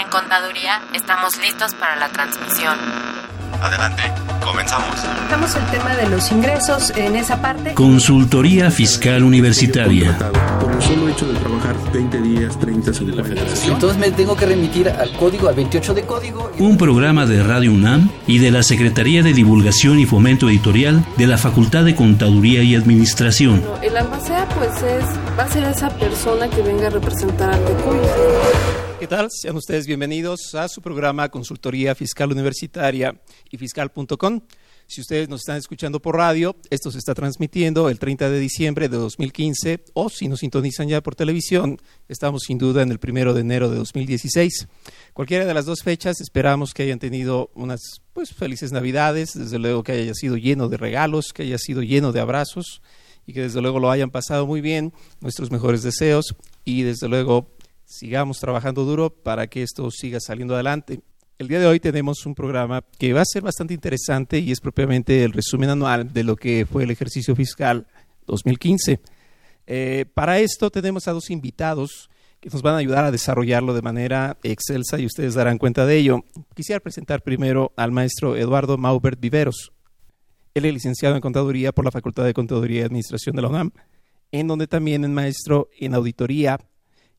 en Contaduría estamos listos para la transmisión. Adelante, comenzamos. Tratamos el tema de los ingresos en esa parte. Consultoría Fiscal Universitaria. Por el solo hecho de trabajar 20 días, 30 en la federación. Entonces me tengo que remitir al código, al 28 de código. Un programa de Radio UNAM y de la Secretaría de Divulgación y Fomento Editorial de la Facultad de Contaduría y Administración. El albacea pues es, va a ser esa persona que venga a representar al TECUM. ¿Qué tal? Sean ustedes bienvenidos a su programa Consultoría Fiscal Universitaria y Fiscal.com. Si ustedes nos están escuchando por radio, esto se está transmitiendo el 30 de diciembre de 2015 o si nos sintonizan ya por televisión, estamos sin duda en el primero de enero de 2016. Cualquiera de las dos fechas esperamos que hayan tenido unas pues felices navidades, desde luego que haya sido lleno de regalos, que haya sido lleno de abrazos y que desde luego lo hayan pasado muy bien, nuestros mejores deseos y desde luego sigamos trabajando duro para que esto siga saliendo adelante. El día de hoy tenemos un programa que va a ser bastante interesante y es propiamente el resumen anual de lo que fue el ejercicio fiscal 2015. Eh, para esto tenemos a dos invitados que nos van a ayudar a desarrollarlo de manera excelsa y ustedes darán cuenta de ello. Quisiera presentar primero al maestro Eduardo Maubert Viveros. Él es licenciado en Contaduría por la Facultad de Contaduría y Administración de la UNAM, en donde también es maestro en Auditoría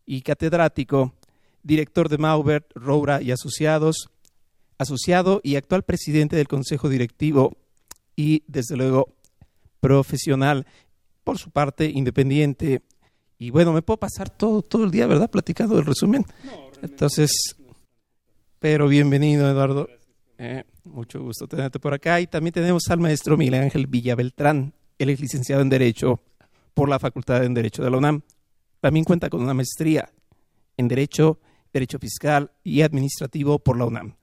y catedrático, director de Maubert, Roura y Asociados, asociado y actual presidente del Consejo Directivo y, desde luego, profesional, por su parte, independiente. Y bueno, me puedo pasar todo, todo el día, ¿verdad? Platicando del resumen. Entonces, pero bienvenido, Eduardo. Eh, mucho gusto tenerte por acá. Y también tenemos al maestro Miguel Ángel Villabeltrán. Él es licenciado en Derecho por la Facultad de Derecho de la UNAM. También cuenta con una maestría en Derecho, Derecho Fiscal y Administrativo por la UNAM.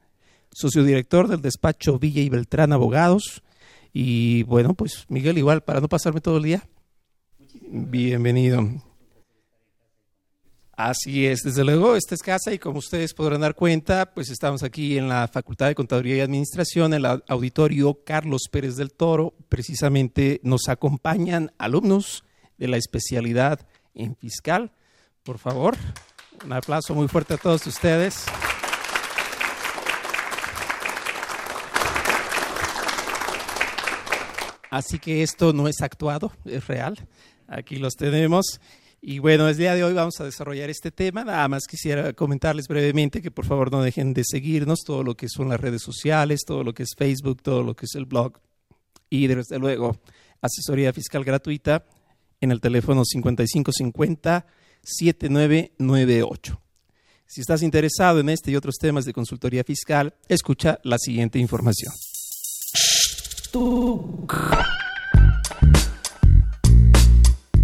Socio director del despacho Villa y Beltrán Abogados. Y bueno, pues Miguel, igual, para no pasarme todo el día. Bienvenido. Así es, desde luego, esta es casa y como ustedes podrán dar cuenta, pues estamos aquí en la Facultad de Contaduría y Administración, en el auditorio Carlos Pérez del Toro. Precisamente nos acompañan alumnos de la especialidad en fiscal. Por favor, un aplauso muy fuerte a todos ustedes. Así que esto no es actuado, es real. Aquí los tenemos. Y bueno, el día de hoy vamos a desarrollar este tema. Nada más quisiera comentarles brevemente que por favor no dejen de seguirnos, todo lo que son las redes sociales, todo lo que es Facebook, todo lo que es el blog. Y desde luego, asesoría fiscal gratuita en el teléfono 5550-7998. Si estás interesado en este y otros temas de consultoría fiscal, escucha la siguiente información.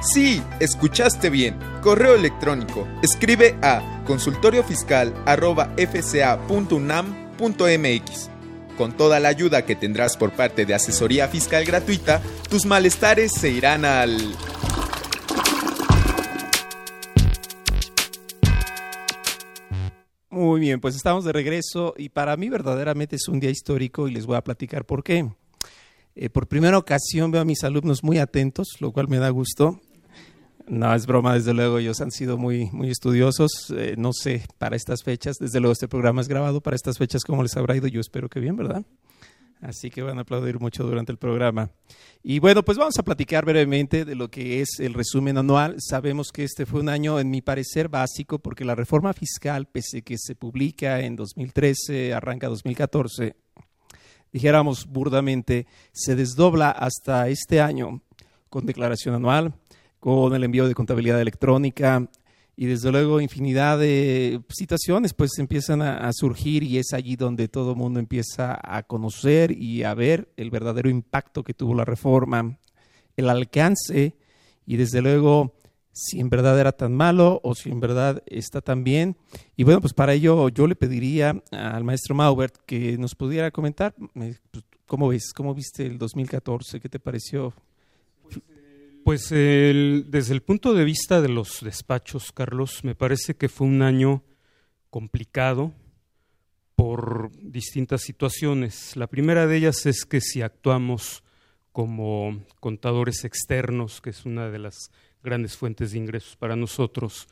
Sí, escuchaste bien. Correo electrónico. Escribe a consultoriofiscal.fca.unam.mx. Con toda la ayuda que tendrás por parte de asesoría fiscal gratuita, tus malestares se irán al... Muy bien, pues estamos de regreso y para mí verdaderamente es un día histórico y les voy a platicar por qué. Eh, por primera ocasión veo a mis alumnos muy atentos, lo cual me da gusto. No, es broma, desde luego, ellos han sido muy, muy estudiosos. Eh, no sé, para estas fechas, desde luego este programa es grabado, para estas fechas, ¿cómo les habrá ido? Yo espero que bien, ¿verdad? Así que van a aplaudir mucho durante el programa. Y bueno, pues vamos a platicar brevemente de lo que es el resumen anual. Sabemos que este fue un año, en mi parecer, básico, porque la reforma fiscal, pese que se publica en 2013, arranca 2014, dijéramos burdamente, se desdobla hasta este año con declaración anual, con el envío de contabilidad electrónica, y desde luego infinidad de situaciones pues empiezan a, surgir y es allí donde todo el mundo empieza a conocer y a ver el verdadero impacto que tuvo la reforma, el alcance y desde luego si en verdad era tan malo o si en verdad está tan bien. Y bueno, pues para ello yo le pediría al maestro Maubert que nos pudiera comentar pues, cómo ves, cómo viste el 2014, qué te pareció pues desde el punto de vista de los despachos, Carlos, me parece que fue un año complicado por distintas situaciones. La primera de ellas es que si actuamos como contadores externos, que es una de las grandes fuentes de ingresos para nosotros,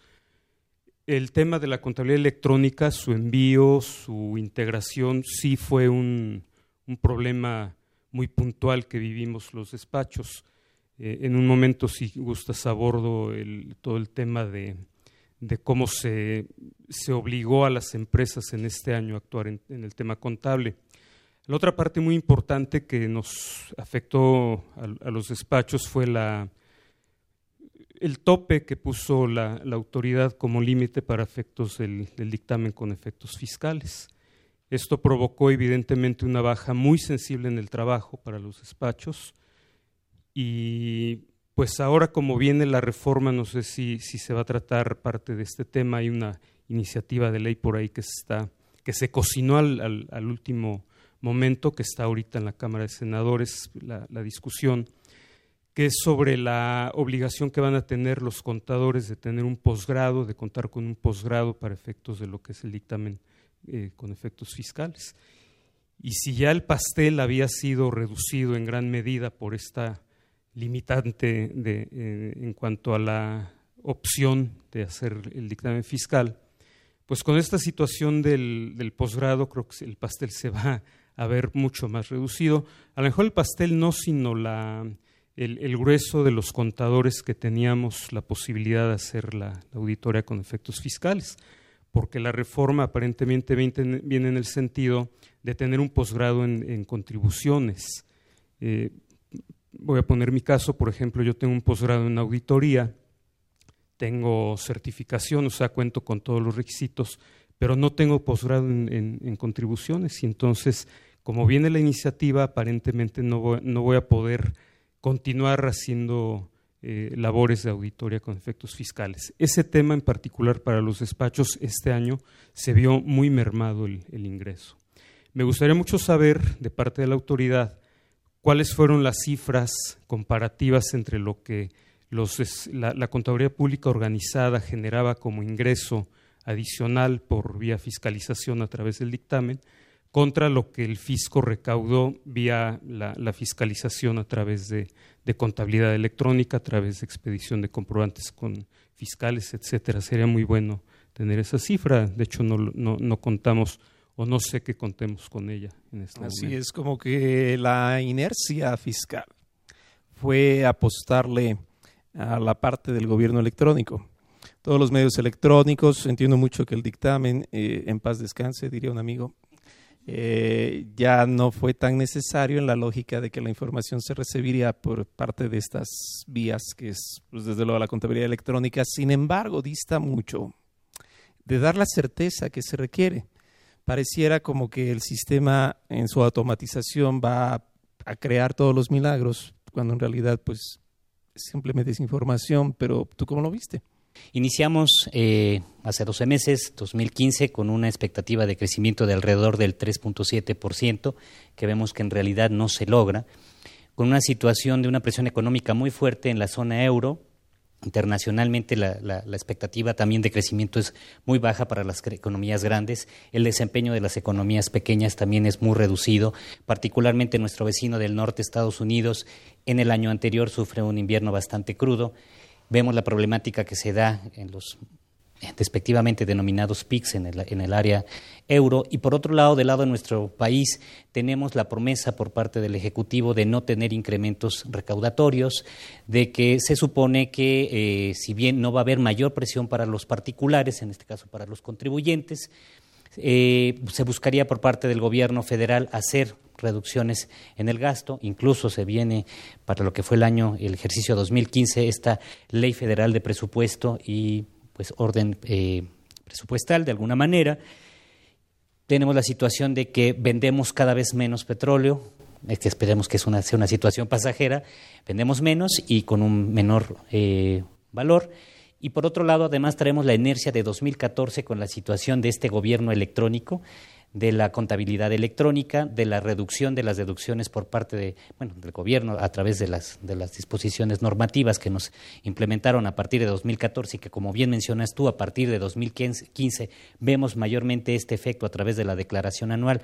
el tema de la contabilidad electrónica, su envío, su integración, sí fue un problema muy puntual que vivimos los despachos eh, en un momento, si gustas, abordo todo el tema de, cómo se, se, obligó a las empresas en este año a actuar en, el tema contable. La otra parte muy importante que nos afectó a, los despachos fue la, el tope que puso la, la autoridad como límite para efectos del, dictamen con efectos fiscales. Esto provocó evidentemente una baja muy sensible en el trabajo para los despachos y pues ahora como viene la reforma, no sé si, si se va a tratar parte de este tema, hay una iniciativa de ley por ahí que, está, que se cocinó al, al, último momento, que está ahorita en la Cámara de Senadores, la, discusión, que es sobre la obligación que van a tener los contadores de tener un posgrado, de contar con un posgrado para efectos de lo que es el dictamen eh, con efectos fiscales. Y si ya el pastel había sido reducido en gran medida por esta limitante de, eh, en cuanto a la opción de hacer el dictamen fiscal, pues con esta situación del, posgrado creo que el pastel se va a ver mucho más reducido. A lo mejor el pastel no, sino la, el, grueso de los contadores que teníamos la posibilidad de hacer la, auditoria con efectos fiscales, porque la reforma aparentemente viene en el sentido de tener un posgrado en, contribuciones. Eh, voy a poner mi caso, por ejemplo, yo tengo un posgrado en auditoría, tengo certificación, o sea, cuento con todos los requisitos, pero no tengo posgrado en, contribuciones y entonces, como viene la iniciativa, aparentemente no voy, a poder continuar haciendo eh, labores de auditoría con efectos fiscales. Ese tema en particular para los despachos este año se vio muy mermado el ingreso. Me gustaría mucho saber de parte de la autoridad cuáles fueron las cifras comparativas entre lo que la, la, contaduría pública organizada generaba como ingreso adicional por vía fiscalización a través del dictamen contra lo que el fisco recaudó vía la, fiscalización a través de, contabilidad electrónica, a través de expedición de comprobantes con fiscales, etcétera. Sería muy bueno tener esa cifra. De hecho, no, no, no contamos o no sé qué contemos con ella en este Así es como que la inercia fiscal fue apostarle a la parte del gobierno electrónico. Todos los medios electrónicos, entiendo mucho que el dictamen, eh, en paz descanse, diría un amigo, eh, ya no fue tan necesario en la lógica de que la información se recibiría por parte de estas vías, que es pues, desde luego la contabilidad electrónica. Sin embargo, dista mucho de dar la certeza que se requiere pareciera como que el sistema en su automatización va a, crear todos los milagros, cuando en realidad pues simplemente es información, pero ¿tú cómo lo viste? Iniciamos eh, hace 12 meses, 2015, con una expectativa de crecimiento de alrededor del 3.7%, que vemos que en realidad no se logra, con una situación de una presión económica muy fuerte en la zona euro, Internacionalmente la, la, expectativa también de crecimiento es muy baja para las economías grandes. El desempeño de las economías pequeñas también es muy reducido, particularmente nuestro vecino del norte, Estados Unidos, en el año anterior sufre un invierno bastante crudo. Vemos la problemática que se da en los despectivamente denominados PICs en el, en el, área euro. Y por otro lado, del lado de nuestro país, tenemos la promesa por parte del Ejecutivo de no tener incrementos recaudatorios, de que se supone que, eh, si bien no va a haber mayor presión para los particulares, en este caso para los contribuyentes, eh, se buscaría por parte del gobierno federal hacer reducciones en el gasto, incluso se viene para lo que fue el año, el ejercicio 2015, esta ley federal de presupuesto y pues orden eh, presupuestal de alguna manera. Tenemos la situación de que vendemos cada vez menos petróleo, es que esperemos que una, sea una situación pasajera, vendemos menos y con un menor eh, valor. Y por otro lado, además traemos la inercia de 2014 con la situación de este gobierno electrónico, de la contabilidad electrónica, de la reducción de las deducciones por parte de, bueno, del gobierno a través de las, de las disposiciones normativas que nos implementaron a partir de 2014 y que, como bien mencionas tú, a partir de 2015 vemos mayormente este efecto a través de la declaración anual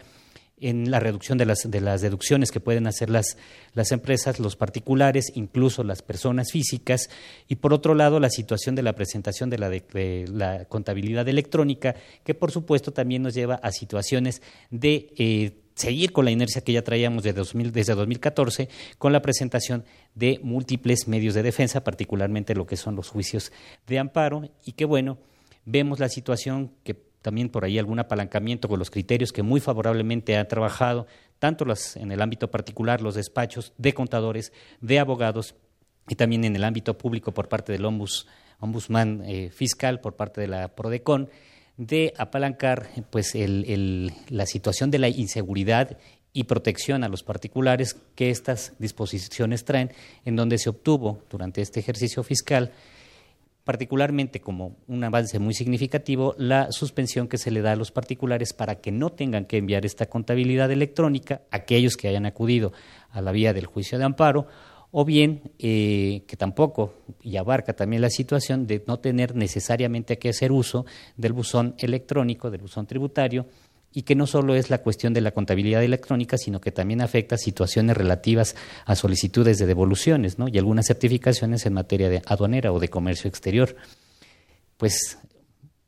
en la reducción de las, de las deducciones que pueden hacer las, las empresas, los particulares, incluso las personas físicas, y por otro lado la situación de la presentación de la, de, la contabilidad electrónica, que por supuesto también nos lleva a situaciones de eh, seguir con la inercia que ya traíamos de 2000, desde 2014 con la presentación de múltiples medios de defensa, particularmente lo que son los juicios de amparo, y que bueno, vemos la situación que también por ahí algún apalancamiento con los criterios que muy favorablemente han trabajado, tanto las, en el ámbito particular, los despachos de contadores, de abogados, y también en el ámbito público por parte del ombudsman eh, fiscal, por parte de la PRODECON, de apalancar pues, el, la situación de la inseguridad y protección a los particulares que estas disposiciones traen, en donde se obtuvo durante este ejercicio fiscal particularmente como un avance muy significativo, la suspensión que se le da a los particulares para que no tengan que enviar esta contabilidad electrónica, aquellos que hayan acudido a la vía del juicio de amparo, o bien eh, que tampoco, y abarca también la situación de no tener necesariamente que hacer uso del buzón electrónico, del buzón tributario, y que no solo es la cuestión de la contabilidad electrónica, sino que también afecta situaciones relativas a solicitudes de devoluciones ¿no? y algunas certificaciones en materia de aduanera o de comercio exterior. Pues,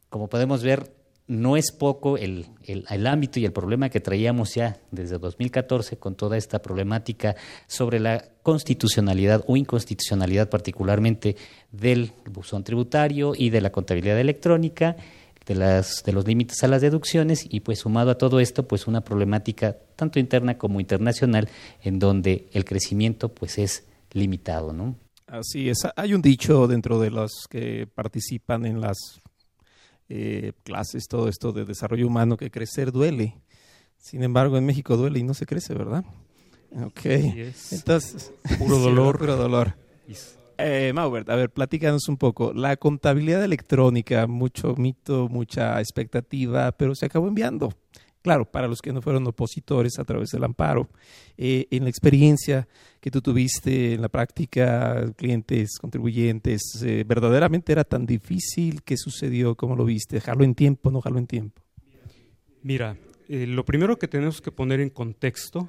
como podemos ver, no es poco el, el, ámbito y el problema que traíamos ya desde 2014 con toda esta problemática sobre la constitucionalidad o inconstitucionalidad particularmente del buzón tributario y de la contabilidad electrónica de, las, de los límites a las deducciones y pues sumado a todo esto pues una problemática tanto interna como internacional en donde el crecimiento pues es limitado, ¿no? Así es. Hay un dicho dentro de los que participan en las eh, clases, todo esto de desarrollo humano, que crecer duele. Sin embargo, en México duele y no se crece, ¿verdad? Ok. Entonces, puro dolor. puro dolor. Eh, Maubert, a ver, platícanos un poco. La contabilidad electrónica, mucho mito, mucha expectativa, pero se acabó enviando. Claro, para los que no fueron opositores a través del amparo. Eh, en la experiencia que tú tuviste en la práctica, clientes, contribuyentes, eh, ¿verdaderamente era tan difícil? ¿Qué sucedió? ¿Cómo lo viste? ¿Jalo en tiempo no jalo en tiempo? Mira, eh, lo primero que tenemos que poner en contexto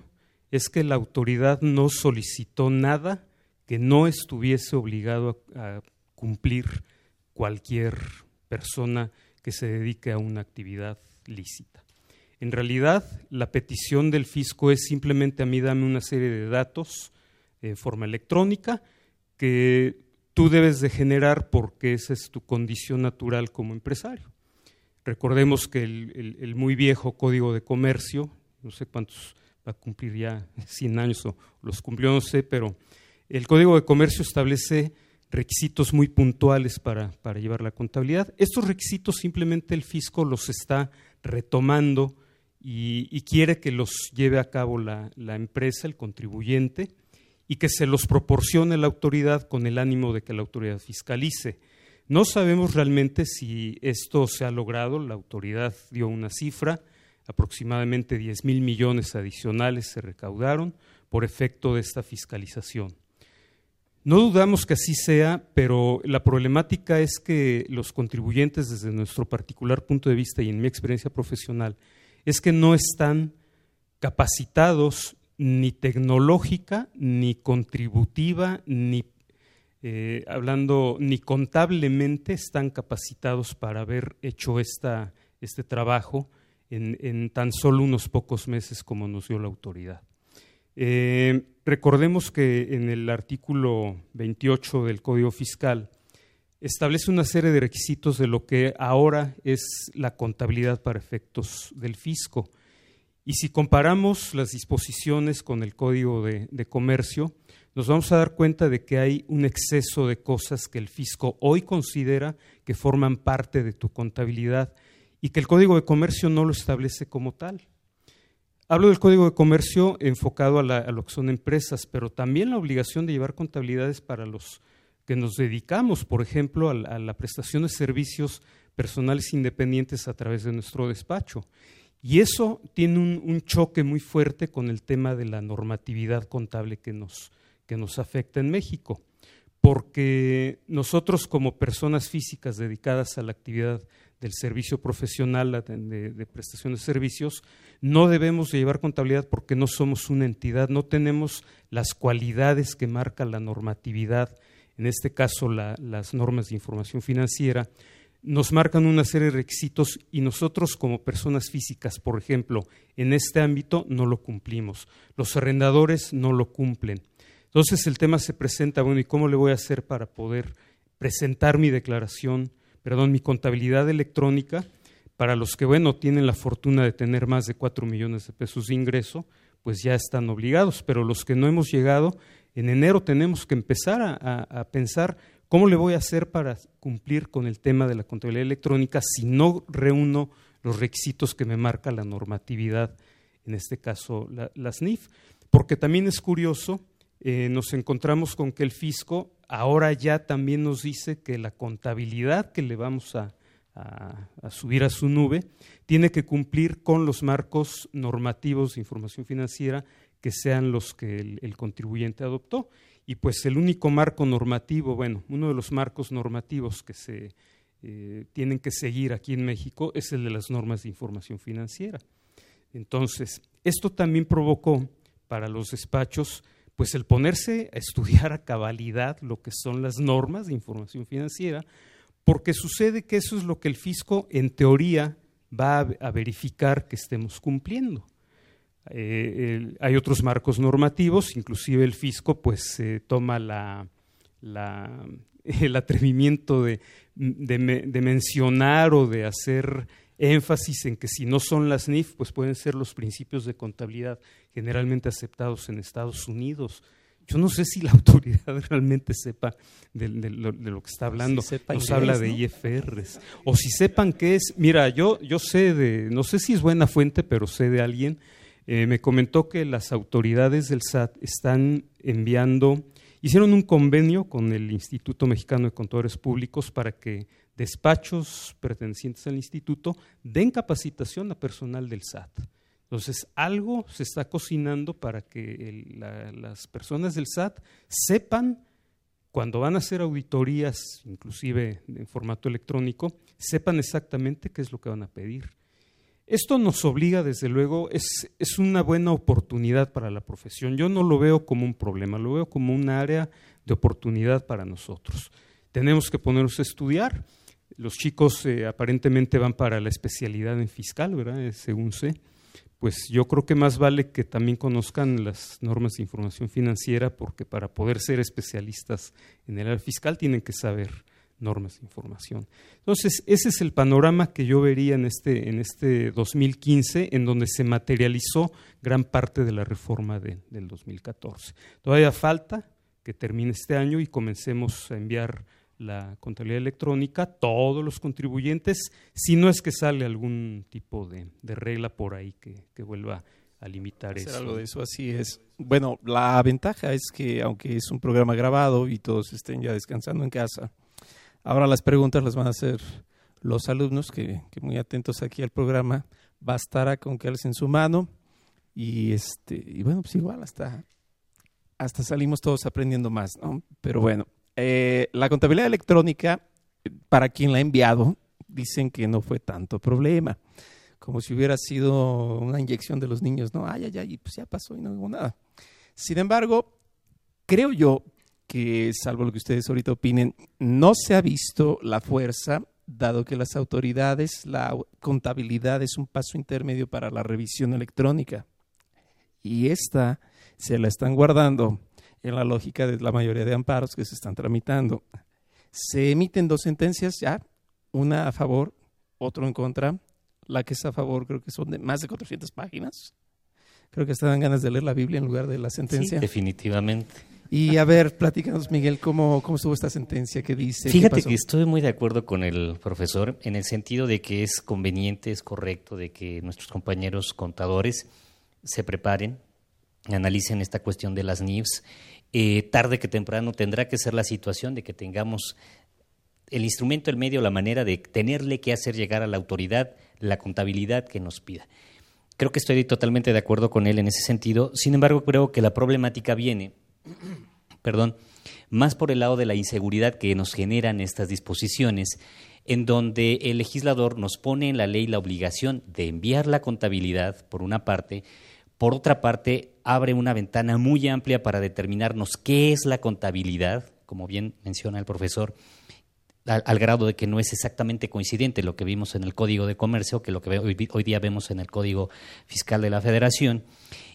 es que la autoridad no solicitó nada que no estuviese obligado a, cumplir cualquier persona que se dedique a una actividad lícita. En realidad, la petición del fisco es simplemente a mí dame una serie de datos de forma electrónica que tú debes de generar porque esa es tu condición natural como empresario. Recordemos que el, el muy viejo Código de Comercio, no sé cuántos va a cumplir ya 100 años o los cumplió, no sé, pero el Código de Comercio establece requisitos muy puntuales para, llevar la contabilidad. Estos requisitos simplemente el fisco los está retomando y, quiere que los lleve a cabo la, la, empresa, el contribuyente, y que se los proporcione la autoridad con el ánimo de que la autoridad fiscalice. No sabemos realmente si esto se ha logrado, la autoridad dio una cifra, aproximadamente 10 mil millones adicionales se recaudaron por efecto de esta fiscalización. No dudamos que así sea, pero la problemática es que los contribuyentes, desde nuestro particular punto de vista y en mi experiencia profesional, es que no están capacitados ni tecnológica, ni contributiva, ni eh, hablando, ni contablemente están capacitados para haber hecho esta, este trabajo en, en, tan solo unos pocos meses como nos dio la autoridad. Eh, recordemos que en el artículo 28 del Código Fiscal establece una serie de requisitos de lo que ahora es la contabilidad para efectos del fisco. Y si comparamos las disposiciones con el Código de, de, Comercio, nos vamos a dar cuenta de que hay un exceso de cosas que el fisco hoy considera que forman parte de tu contabilidad y que el Código de Comercio no lo establece como tal. Hablo del Código de Comercio enfocado a, la, lo que son empresas, pero también la obligación de llevar contabilidades para los que nos dedicamos, por ejemplo, a la, a la prestación de servicios personales independientes a través de nuestro despacho. Y eso tiene un, un, choque muy fuerte con el tema de la normatividad contable que nos, que nos afecta en México, porque nosotros como personas físicas dedicadas a la actividad del servicio profesional de, prestación de servicios, no debemos de llevar contabilidad porque no somos una entidad, no tenemos las cualidades que marca la normatividad, en este caso la, las normas de información financiera, nos marcan una serie de requisitos y nosotros como personas físicas, por ejemplo, en este ámbito no lo cumplimos. Los arrendadores no lo cumplen. Entonces el tema se presenta, bueno, ¿y cómo le voy a hacer para poder presentar mi declaración, perdón, mi contabilidad electrónica para los que, bueno, tienen la fortuna de tener más de cuatro millones de pesos de ingreso, pues ya están obligados, pero los que no hemos llegado, en enero tenemos que empezar a, pensar ¿Cómo le voy a hacer para cumplir con el tema de la contabilidad electrónica si no reúno los requisitos que me marca la normatividad, en este caso la, la SNIF? Porque también es curioso, eh, nos encontramos con que el fisco ahora ya también nos dice que la contabilidad que le vamos a, subir a su nube tiene que cumplir con los marcos normativos de información financiera que sean los que el, el contribuyente adoptó y pues el único marco normativo, bueno, uno de los marcos normativos que se eh, tienen que seguir aquí en México es el de las normas de información financiera. Entonces, esto también provocó para los despachos pues el ponerse a estudiar a cabalidad lo que son las normas de información financiera, porque sucede que eso es lo que el fisco en teoría va a, verificar que estemos cumpliendo. Eh, hay otros marcos normativos, inclusive el fisco pues eh, toma el atrevimiento de, mencionar o de hacer énfasis en que si no son las NIF, pues pueden ser los principios de contabilidad generalmente aceptados en Estados Unidos. Yo no sé si la autoridad realmente sepa de, de, lo, de lo, que está hablando. Si Nos habla de ¿no? IFRs. O si sepan qué es. Mira, yo, yo sé de, no sé si es buena fuente, pero sé de alguien eh, me comentó que las autoridades del SAT están enviando, hicieron un convenio con el Instituto Mexicano de Contadores Públicos para que despachos pertenecientes al instituto den capacitación a personal del SAT. Entonces, algo se está cocinando para que las personas del SAT sepan, cuando van a hacer auditorías, inclusive en formato electrónico, sepan exactamente qué es lo que van a pedir. Esto nos obliga, desde luego, es, es, una buena oportunidad para la profesión. Yo no lo veo como un problema, lo veo como un área de oportunidad para nosotros. Tenemos que ponernos a estudiar. Los chicos eh, aparentemente van para la especialidad en fiscal, ¿verdad? Eh, según sé. Pues yo creo que más vale que también conozcan las normas de información financiera, porque para poder ser especialistas en el área fiscal tienen que saber normas de información. Entonces, ese es el panorama que yo vería en este, en este 2015, en donde se materializó gran parte de la reforma de, del 2014. Todavía falta que termine este año y comencemos a enviar la contabilidad electrónica, todos los contribuyentes, si no es que sale algún tipo de, de regla por ahí que, que vuelva a limitar Hacer eso. algo de eso, así es. Bueno, la ventaja es que aunque es un programa grabado y todos estén ya descansando en casa, Ahora las preguntas las van a hacer los alumnos que, que muy atentos aquí al programa. Bastará con que alcen su mano y este y bueno, pues igual hasta hasta salimos todos aprendiendo más, ¿no? Pero bueno, eh, la contabilidad electrónica, para quien la ha enviado, dicen que no fue tanto problema, como si hubiera sido una inyección de los niños, ¿no? Ay, ay, ay, pues ya pasó y no hubo nada. Sin embargo, creo yo que, salvo lo que ustedes ahorita opinen, no se ha visto la fuerza, dado que las autoridades, la contabilidad es un paso intermedio para la revisión electrónica. Y esta se la están guardando en la lógica de la mayoría de amparos que se están tramitando. Se emiten dos sentencias ya, una a favor, otro en contra. La que es a favor creo que son de más de 400 páginas. Creo que hasta dan ganas de leer la Biblia en lugar de la sentencia. Sí, definitivamente. Y a ver, platícanos, Miguel, ¿cómo, cómo estuvo esta sentencia? ¿Qué dice? Fíjate que estoy muy de acuerdo con el profesor en el sentido de que es conveniente, es correcto de que nuestros compañeros contadores se preparen, analicen esta cuestión de las NIFs. Eh, tarde que temprano tendrá que ser la situación de que tengamos el instrumento, el medio, la manera de tenerle que hacer llegar a la autoridad la contabilidad que nos pida. Creo que estoy totalmente de acuerdo con él en ese sentido. Sin embargo, creo que la problemática viene, perdón, más por el lado de la inseguridad que nos generan estas disposiciones, en donde el legislador nos pone en la ley la obligación de enviar la contabilidad, por una parte, por otra parte, abre una ventana muy amplia para determinarnos qué es la contabilidad, como bien menciona el profesor, al, grado de que no es exactamente coincidente lo que vimos en el Código de Comercio que lo que hoy, hoy día vemos en el Código Fiscal de la Federación.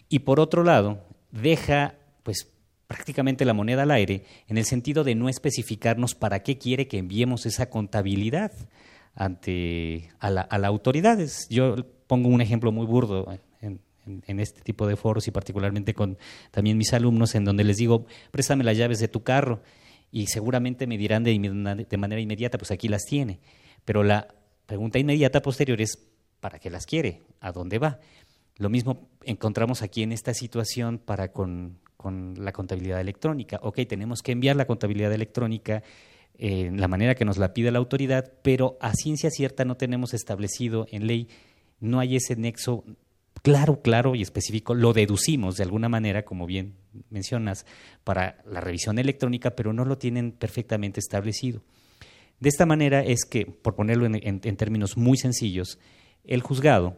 Y por otro lado, deja pues prácticamente la moneda al aire en el sentido de no especificarnos para qué quiere que enviemos esa contabilidad ante a la, a autoridad. Yo pongo un ejemplo muy burdo en, este tipo de foros y particularmente con también mis alumnos en donde les digo, préstame las llaves de tu carro y seguramente me dirán de, manera inmediata, pues aquí las tiene. Pero la pregunta inmediata posterior es, ¿para qué las quiere? ¿A dónde va? Lo mismo encontramos aquí en esta situación para con, con la contabilidad electrónica. Ok, tenemos que enviar la contabilidad electrónica en la manera que nos la pide la autoridad, pero a ciencia cierta no tenemos establecido en ley, no hay ese nexo claro, claro y específico, lo deducimos de alguna manera, como bien mencionas, para la revisión electrónica, pero no lo tienen perfectamente establecido. De esta manera es que, por ponerlo en, términos muy sencillos, el juzgado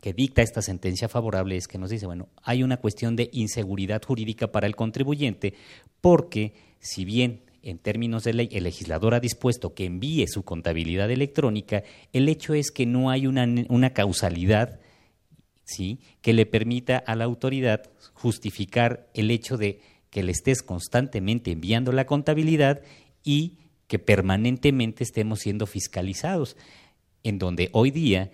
que dicta esta sentencia favorable es que nos dice, bueno, hay una cuestión de inseguridad jurídica para el contribuyente porque si bien en términos de ley el legislador ha dispuesto que envíe su contabilidad electrónica, el hecho es que no hay una, una causalidad ¿sí? que le permita a la autoridad justificar el hecho de que le estés constantemente enviando la contabilidad y que permanentemente estemos siendo fiscalizados, en donde hoy día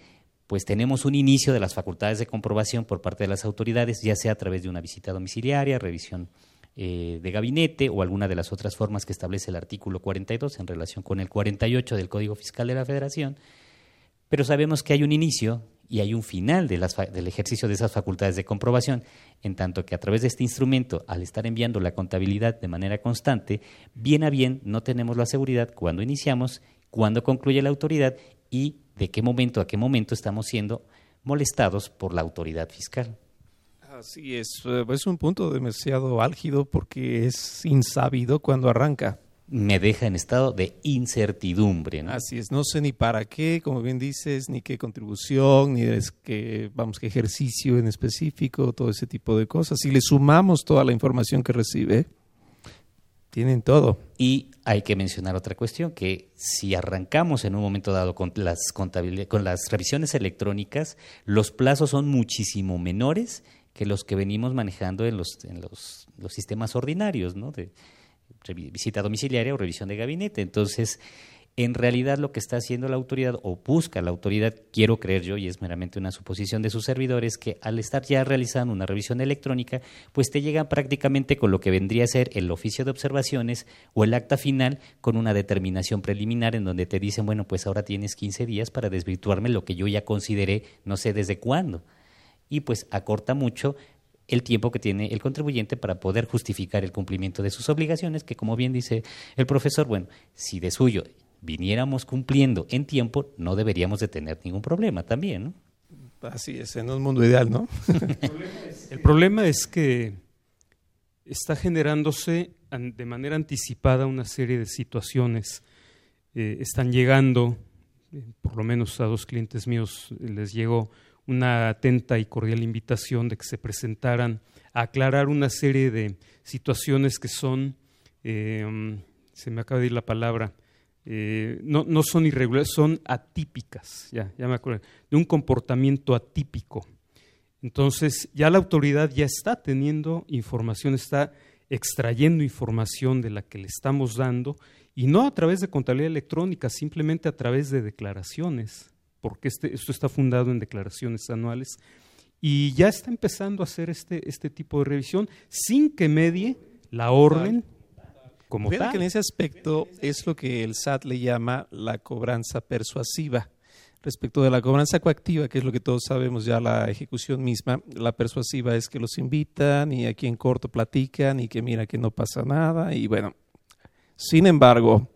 pues tenemos un inicio de las facultades de comprobación por parte de las autoridades, ya sea a través de una visita domiciliaria, revisión eh, de gabinete o alguna de las otras formas que establece el artículo 42 en relación con el 48 del Código Fiscal de la Federación, pero sabemos que hay un inicio y hay un final del ejercicio de esas facultades de comprobación, en tanto que a través de este instrumento, al estar enviando la contabilidad de manera constante, bien a bien no tenemos la seguridad cuando iniciamos, cuándo concluye la autoridad y de qué momento a qué momento estamos siendo molestados por la autoridad fiscal. Así es, eh, es un punto demasiado álgido porque es insabido cuando arranca me deja en estado de incertidumbre. Así es, no sé ni para qué, como bien dices, ni qué contribución, ni es que, vamos, qué ejercicio en específico, todo ese tipo de cosas. Si le sumamos toda la información que recibe, tienen todo. Y hay que mencionar otra cuestión, que si arrancamos en un momento dado con las, con las revisiones electrónicas, los plazos son muchísimo menores que los que venimos manejando en los, en los, los sistemas ordinarios, ¿no? De, visita domiciliaria o revisión de gabinete. Entonces, en realidad lo que está haciendo la autoridad o busca la autoridad, quiero creer yo, y es meramente una suposición de sus servidores, que al estar ya realizando una revisión electrónica, pues te llegan prácticamente con lo que vendría a ser el oficio de observaciones o el acta final con una determinación preliminar en donde te dicen, bueno, pues ahora tienes 15 días para desvirtuarme lo que yo ya consideré, no sé desde cuándo. Y pues acorta mucho el tiempo que tiene el contribuyente para poder justificar el cumplimiento de sus obligaciones, que como bien dice el profesor, bueno, si de suyo viniéramos cumpliendo en tiempo, no deberíamos de tener ningún problema también, ¿no? Así es, en un mundo ideal, ¿no? el problema es que está generándose de manera anticipada una serie de situaciones. Eh, están llegando, eh, por lo menos a dos clientes míos les llegó una atenta y cordial invitación de que se presentaran a aclarar una serie de situaciones que son, eh, se me acaba de ir la palabra, no, no, son irregulares, son atípicas, ya, ya me acuerdo, de un comportamiento atípico. Entonces, ya la autoridad ya está teniendo información, está extrayendo información de la que le estamos dando, y no a través de contabilidad electrónica, simplemente a través de declaraciones, porque este, esto está fundado en declaraciones anuales, y ya está empezando a hacer este, este tipo de revisión sin que medie la orden como tal. que en ese aspecto es lo que el SAT le llama la cobranza persuasiva Respecto de la cobranza coactiva, que es lo que todos sabemos ya la ejecución misma, la persuasiva es que los invitan y aquí en corto platican y que mira que no pasa nada y bueno. Sin embargo,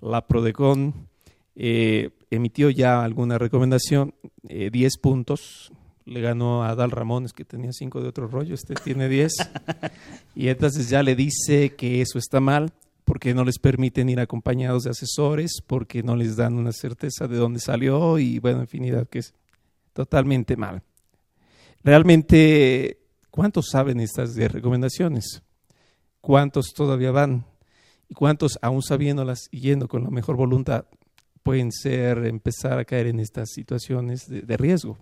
la Prodecon eh, emitió ya alguna recomendación, 10 eh, puntos, le ganó a Dal Ramones que tenía 5 de otro rollo, este tiene 10 y entonces ya le dice que eso está mal porque no les permiten ir acompañados de asesores, porque no les dan una certeza de dónde salió y bueno, infinidad que es totalmente mal. Realmente, ¿cuántos saben estas de recomendaciones? ¿Cuántos todavía van? ¿Y cuántos, aún sabiéndolas y yendo con la mejor voluntad, pueden ser, empezar a caer en estas situaciones de, de riesgo?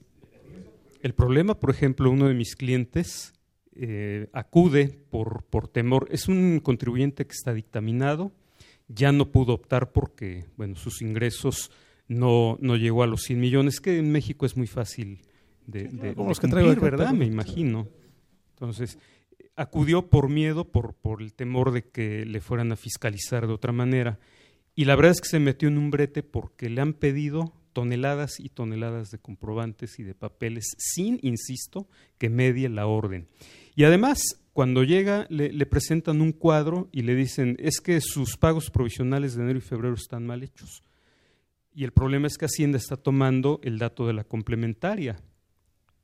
El problema, por ejemplo, uno de mis clientes eh, acude por, por temor. Es un contribuyente que está dictaminado, ya no pudo optar porque bueno, sus ingresos no, no llegó a los 100 millones, que en México es muy fácil de, de, cumplir, ¿verdad? Me imagino. Entonces, acudió por miedo, por, por el temor de que le fueran a fiscalizar de otra manera. Y la verdad es que se metió en un brete porque le han pedido toneladas y toneladas de comprobantes y de papeles sin, insisto, que medie la orden. Y además, cuando llega, le, presentan un cuadro y le dicen, es que sus pagos provisionales de enero y febrero están mal hechos. Y el problema es que Hacienda está tomando el dato de la complementaria,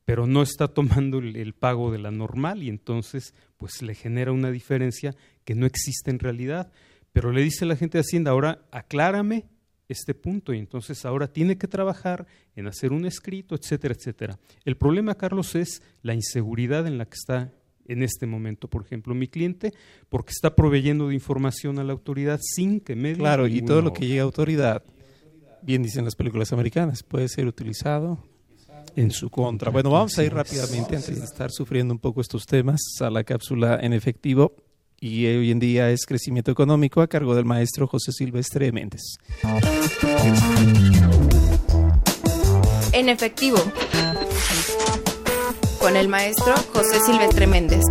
pero no está tomando el, pago de la normal y entonces pues le genera una diferencia que no existe en realidad. Pero le dice la gente de Hacienda, ahora aclárame este punto y entonces ahora tiene que trabajar en hacer un escrito, etcétera, etcétera. El problema, Carlos, es la inseguridad en la que está en este momento, por ejemplo, mi cliente, porque está proveyendo de información a la autoridad sin que me Claro, y todo lo que llega a autoridad, bien dicen las películas americanas, puede ser utilizado en su contra. Bueno, vamos a ir rápidamente, antes de estar sufriendo un poco estos temas, a la cápsula en efectivo. Y hoy en día es crecimiento económico a cargo del maestro José Silvestre Méndez. En efectivo con el maestro José Silvestre Méndez.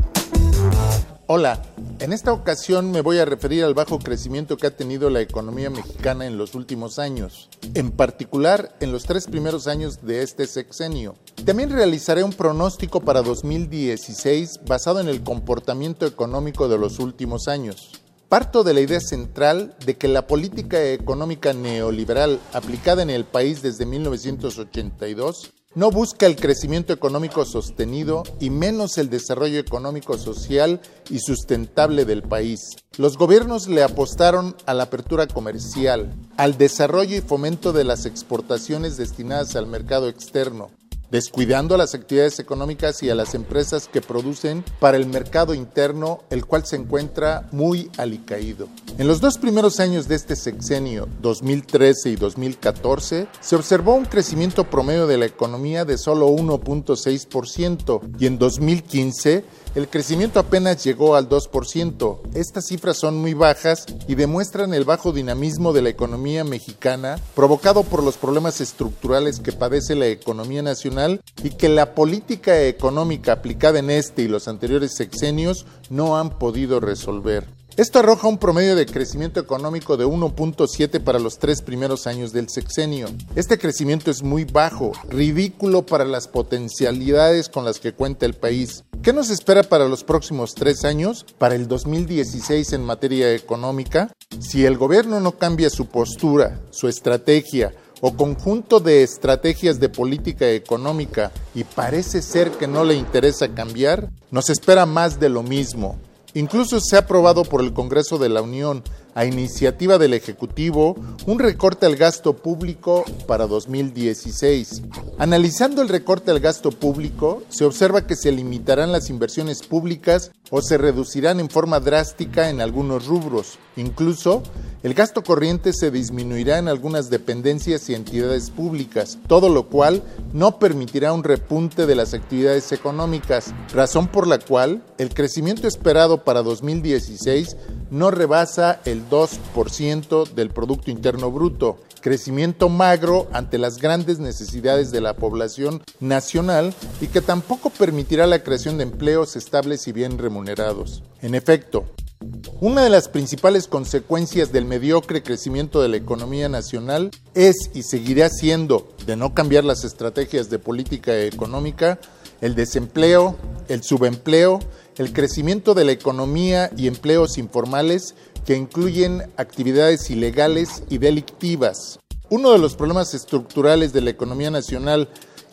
Hola, en esta ocasión me voy a referir al bajo crecimiento que ha tenido la economía mexicana en los últimos años, en particular en los tres primeros años de este sexenio. También realizaré un pronóstico para 2016 basado en el comportamiento económico de los últimos años. Parto de la idea central de que la política económica neoliberal aplicada en el país desde 1982 no busca el crecimiento económico sostenido y menos el desarrollo económico social y sustentable del país. Los gobiernos le apostaron a la apertura comercial, al desarrollo y fomento de las exportaciones destinadas al mercado externo, descuidando a las actividades económicas y a las empresas que producen para el mercado interno, el cual se encuentra muy alicaído. En los dos primeros años de este sexenio, 2013 y 2014, se observó un crecimiento promedio de la economía de solo 1.6% y en 2015 el crecimiento apenas llegó al 2%. Estas cifras son muy bajas y demuestran el bajo dinamismo de la economía mexicana provocado por los problemas estructurales que padece la economía nacional y que la política económica aplicada en este y los anteriores sexenios no han podido resolver. Esto arroja un promedio de crecimiento económico de 1.7 para los tres primeros años del sexenio. Este crecimiento es muy bajo, ridículo para las potencialidades con las que cuenta el país. ¿Qué nos espera para los próximos tres años, para el 2016 en materia económica? Si el gobierno no cambia su postura, su estrategia, o conjunto de estrategias de política económica y parece ser que no le interesa cambiar, nos espera más de lo mismo Incluso se ha aprobado por el Congreso de la Unión, a iniciativa del Ejecutivo, un recorte al gasto público para 2016. Analizando el recorte al gasto público, se observa que se limitarán las inversiones públicas o se reducirán en forma drástica en algunos rubros. Incluso, el gasto corriente se disminuirá en algunas dependencias y entidades públicas, todo lo cual no permitirá un repunte de las actividades económicas, razón por la cual el crecimiento esperado para 2016 no rebasa el 2% del Producto Interno Bruto, crecimiento magro ante las grandes necesidades de la población nacional y que tampoco permitirá la creación de empleos estables y bien remunerados. En efecto, una de las principales consecuencias del mediocre crecimiento de la economía nacional es y seguirá siendo, de no cambiar las estrategias de política económica, el desempleo, el subempleo, el crecimiento de la economía y empleos informales que incluyen actividades ilegales y delictivas. Uno de los problemas estructurales de la economía nacional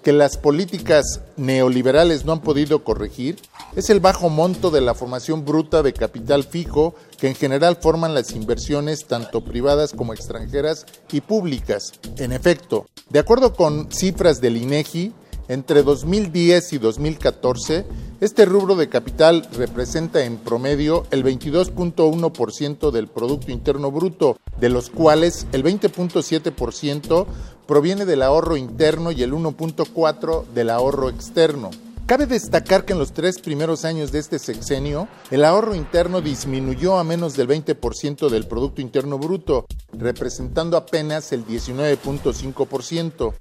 que las políticas neoliberales no han podido corregir es el bajo monto de la formación bruta de capital fijo que en general forman las inversiones tanto privadas como extranjeras y públicas. En efecto, de acuerdo con cifras del INEGI, entre 2010 y 2014, este rubro de capital representa en promedio el 22.1% del Producto Interno Bruto, de los cuales el 20.7% proviene del ahorro interno y el 1.4% del ahorro externo. Cabe destacar que en los tres primeros años de este sexenio, el ahorro interno disminuyó a menos del 20% del Producto Interno Bruto, representando apenas el 19.5%.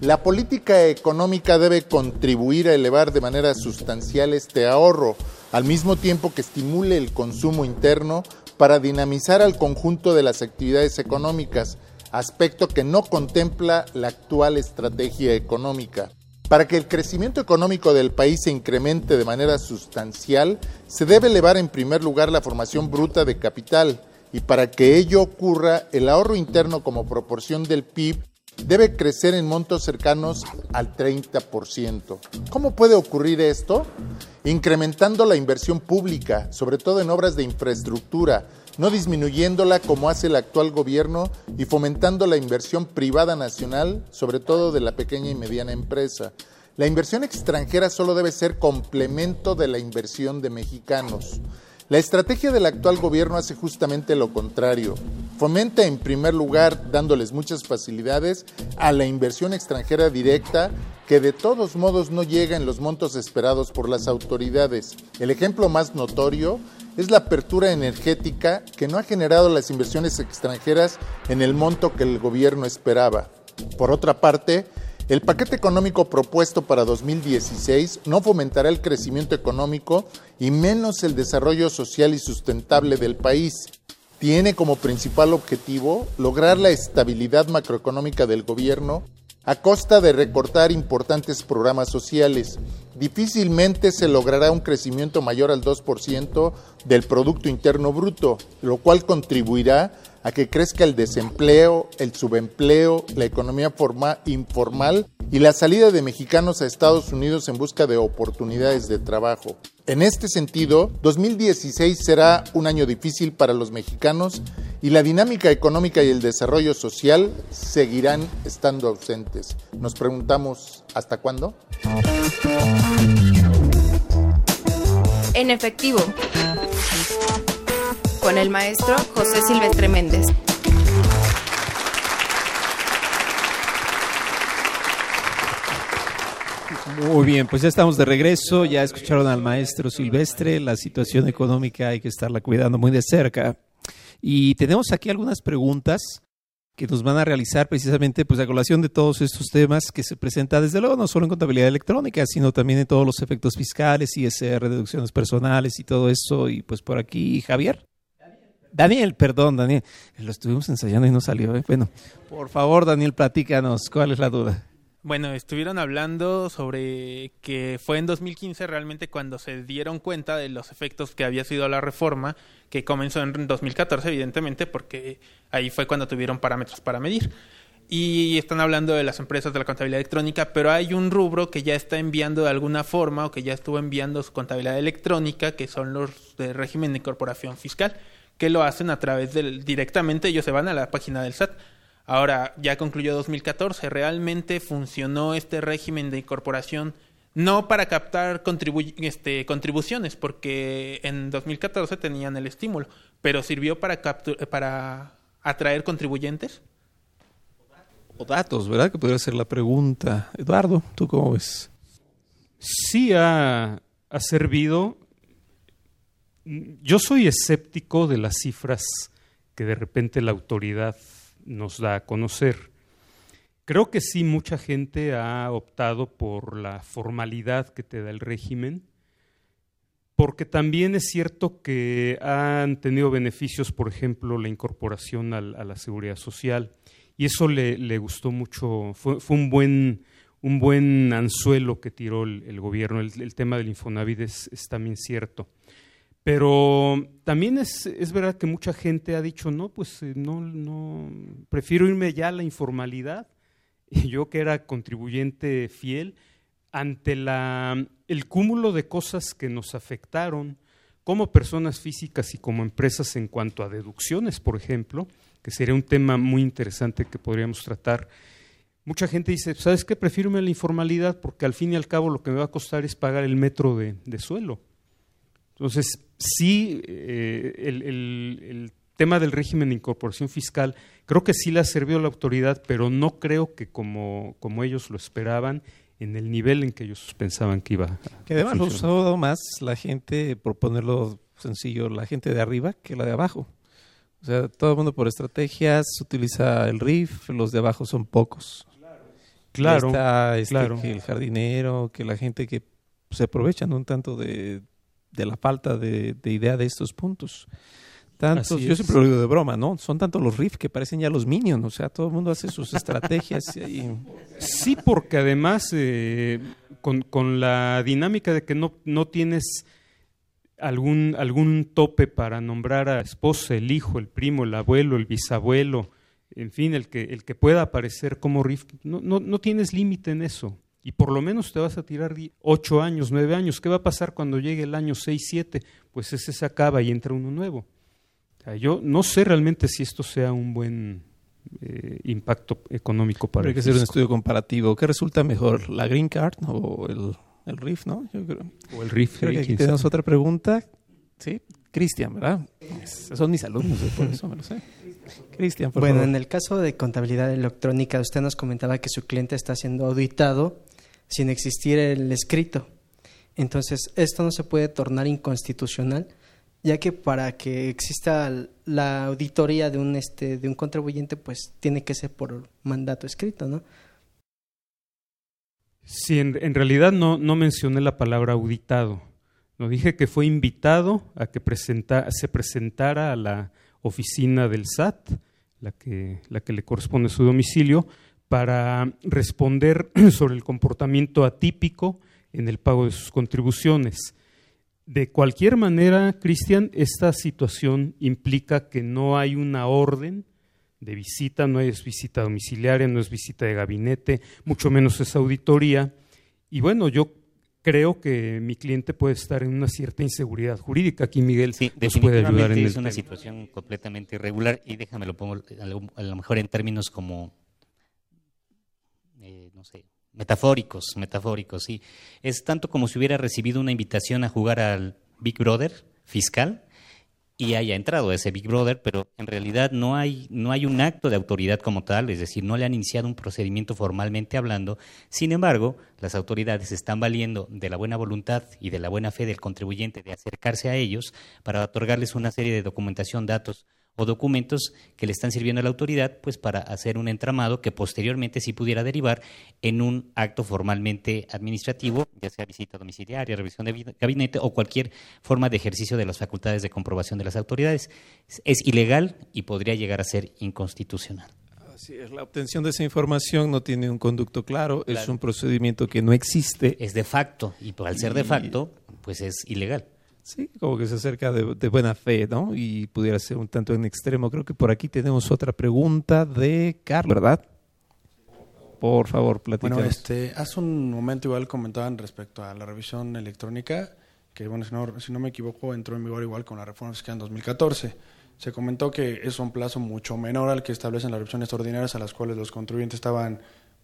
La política económica debe contribuir a elevar de manera sustancial este ahorro, al mismo tiempo que estimule el consumo interno para dinamizar al conjunto de las actividades económicas, aspecto que no contempla la actual estrategia económica. Para que el crecimiento económico del país se incremente de manera sustancial, se debe elevar en primer lugar la formación bruta de capital y para que ello ocurra, el ahorro interno como proporción del PIB debe crecer en montos cercanos al 30%. ¿Cómo puede ocurrir esto? Incrementando la inversión pública, sobre todo en obras de infraestructura, no disminuyéndola como hace el actual gobierno y fomentando la inversión privada nacional, sobre todo de la pequeña y mediana empresa. La inversión extranjera solo debe ser complemento de la inversión de mexicanos. La estrategia del actual gobierno hace justamente lo contrario. Fomenta en primer lugar dándoles muchas facilidades a la inversión extranjera directa que de todos modos no llega en los montos esperados por las autoridades. El ejemplo más notorio es la apertura energética que no ha generado las inversiones extranjeras en el monto que el gobierno esperaba. Por otra parte, el paquete económico propuesto para 2016 no fomentará el crecimiento económico y menos el desarrollo social y sustentable del país. Tiene como principal objetivo lograr la estabilidad macroeconómica del gobierno a costa de recortar importantes programas sociales. Difícilmente se logrará un crecimiento mayor al 2% del Producto Interno Bruto, lo cual contribuirá a que crezca el desempleo, el subempleo, la economía informal y la salida de mexicanos a Estados Unidos en busca de oportunidades de trabajo. En este sentido, 2016 será un año difícil para los mexicanos y la dinámica económica y el desarrollo social seguirán estando ausentes. Nos preguntamos, ¿hasta cuándo? En efectivo con el maestro José Silvestre Méndez. Muy bien, pues ya estamos de regreso, ya escucharon al maestro Silvestre, la situación económica hay que estarla cuidando muy de cerca. Y tenemos aquí algunas preguntas que nos van a realizar precisamente pues a colación de todos estos temas que se presentan desde luego no solo en contabilidad electrónica, sino también en todos los efectos fiscales, ISR, deducciones personales y todo eso. Y pues por aquí, Javier. Daniel, perdón, Daniel. Lo estuvimos ensayando y no salió. ¿eh? Bueno, por favor, Daniel, platícanos. ¿Cuál es la duda? Bueno, estuvieron hablando sobre que fue en 2015 realmente cuando se dieron cuenta de los efectos que había sido la reforma, que comenzó en 2014, evidentemente, porque ahí fue cuando tuvieron parámetros para medir. y están hablando de las empresas de la contabilidad electrónica, pero hay un rubro que ya está enviando de alguna forma o que ya estuvo enviando su contabilidad electrónica, que son los de régimen de incorporación fiscal, que lo hacen a través del directamente ellos se van a la página del SAT. Ahora ya concluyó 2014, realmente funcionó este régimen de incorporación no para captar este, contribuciones, porque en 2014 tenían el estímulo, pero sirvió para, para atraer contribuyentes o datos, ¿verdad? Que podría ser la pregunta. Eduardo, ¿tú cómo ves? Sí ha, ha servido. Yo soy escéptico de las cifras que de repente la autoridad nos da a conocer. Creo que sí, mucha gente ha optado por la formalidad que te da el régimen, porque también es cierto que han tenido beneficios, por ejemplo, la incorporación a la seguridad social y eso le, gustó mucho, fue, un, buen, un buen anzuelo que tiró el, gobierno, el, tema del Infonavit es, también cierto. Pero también es, es, verdad que mucha gente ha dicho, no, pues eh, no, no, prefiero irme ya a la informalidad. Y yo que era contribuyente fiel, ante la, el cúmulo de cosas que nos afectaron como personas físicas y como empresas en cuanto a deducciones, por ejemplo, que sería un tema muy interesante que podríamos tratar. Mucha gente dice, ¿sabes qué? Prefiero la informalidad porque al fin y al cabo lo que me va a costar es pagar el metro de, suelo. Entonces, sí, eh, el, tema del régimen de incorporación fiscal, creo que sí le ha servido a la autoridad, pero no creo que como, como ellos lo esperaban, en el nivel en que ellos pensaban que iba a Que además lo usó más la gente, por ponerlo sencillo, la gente de arriba que la de abajo. O sea, todo el mundo por estrategias utiliza el RIF, los de abajo son pocos. Claro. Está este, claro. Que el jardinero, que la gente que se aprovechan un tanto de, la falta de, idea de estos puntos. Tantos, yo siempre lo digo de broma, ¿no? Son tantos los RIF que parecen ya los Minions, o sea, todo el mundo hace sus estrategias. Y... Sí, porque además eh, con, con, la dinámica de que no, no tienes algún, algún tope para nombrar a esposa, el hijo, el primo, el abuelo, el bisabuelo, en fin, el que, el que pueda aparecer como RIF, no, no, no tienes límite en eso. Y por lo menos te vas a tirar ocho años, nueve años. ¿Qué va a pasar cuando llegue el año seis, siete? Pues ese se acaba y entra uno nuevo. yo no sé realmente si esto sea un buen eh, impacto económico para Hay que hacer un estudio comparativo. ¿Qué resulta mejor, la Green Card o el el riff, ¿no? Yo creo. O el riff. Creo que aquí tenemos otra pregunta. Sí, Cristian, ¿verdad? Son mis alumnos, por eso me lo sé. Cristian, por Bueno, en el caso de contabilidad electrónica, usted nos comentaba que su cliente está siendo auditado sin existir el escrito. Entonces, esto no se puede tornar inconstitucional, ya que para que exista la auditoría de un este de un contribuyente, pues tiene que ser por mandato escrito, ¿no? Sí, en, realidad no, no, mencioné la palabra auditado. No dije que fue invitado a que se presentara a la oficina del SAT, la que, la que le corresponde su domicilio, para responder sobre el comportamiento atípico en el pago de sus contribuciones. De cualquier manera, Cristian, esta situación implica que no hay una orden de visita, no es visita domiciliaria, no es visita de gabinete, mucho menos es auditoría. Y bueno, yo creo que mi cliente puede estar en una cierta inseguridad jurídica. Aquí Miguel sí, nos puede ayudar en es una situación completamente irregular y déjame lo pongo a lo, mejor en términos como, no sé, metafóricos, metafóricos, sí. Es tanto como si hubiera recibido una invitación a jugar al Big Brother fiscal y haya entrado ese Big Brother, pero en realidad no hay, no hay un acto de autoridad como tal, es decir, no le han iniciado un procedimiento formalmente hablando. Sin embargo, las autoridades están valiendo de la buena voluntad y de la buena fe del contribuyente de acercarse a ellos para otorgarles una serie de documentación, datos o documentos que le están sirviendo a la autoridad pues para hacer un entramado que posteriormente sí pudiera derivar en un acto formalmente administrativo, ya sea visita domiciliaria, revisión de gabinete o cualquier forma de ejercicio de las facultades de comprobación de las autoridades. Es ilegal y podría llegar a ser inconstitucional. Así es, la obtención de esa información no tiene un conducto claro, es un procedimiento que no existe. Es de facto y al ser de facto, pues es ilegal. Sí, como que se acerca de, buena fe, ¿no? Y pudiera ser un tanto en extremo. Creo que por aquí tenemos otra pregunta de Carlos, ¿verdad? por favor, platícanos. Bueno, este, hace un momento igual comentaban respecto a la revisión electrónica, que bueno, si no, si no me equivoco, entró en vigor igual con la reforma fiscal en 2014. Se comentó que es un plazo mucho menor al que establecen las revisiones ordinarias a las cuales los contribuyentes estaban,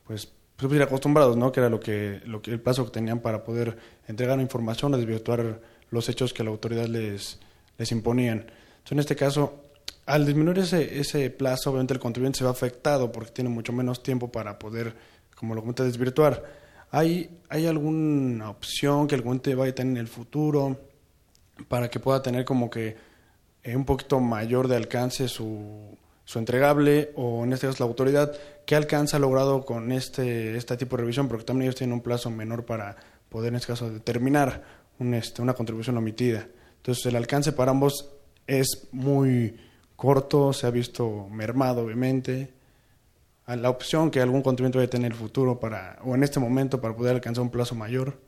pues, pues acostumbrados, ¿no? Que era lo que, lo que el plazo que tenían para poder entregar información o desvirtuar los hechos que la autoridad les, les imponían. Entonces, en este caso, al disminuir ese, ese plazo, obviamente el contribuyente se va afectado porque tiene mucho menos tiempo para poder, como lo comenté, desvirtuar. ¿Hay, ¿Hay alguna opción que el cliente vaya a tener en el futuro para que pueda tener como que eh, un poquito mayor de alcance su, su entregable o en este caso la autoridad? ¿Qué alcance ha logrado con este, este tipo de revisión? Porque también ellos tienen un plazo menor para poder en este caso determinar este, una contribución omitida. Entonces el alcance para ambos es muy corto, se ha visto mermado obviamente. A la opción que algún contribuyente a tener en el futuro para, o en este momento para poder alcanzar un plazo mayor.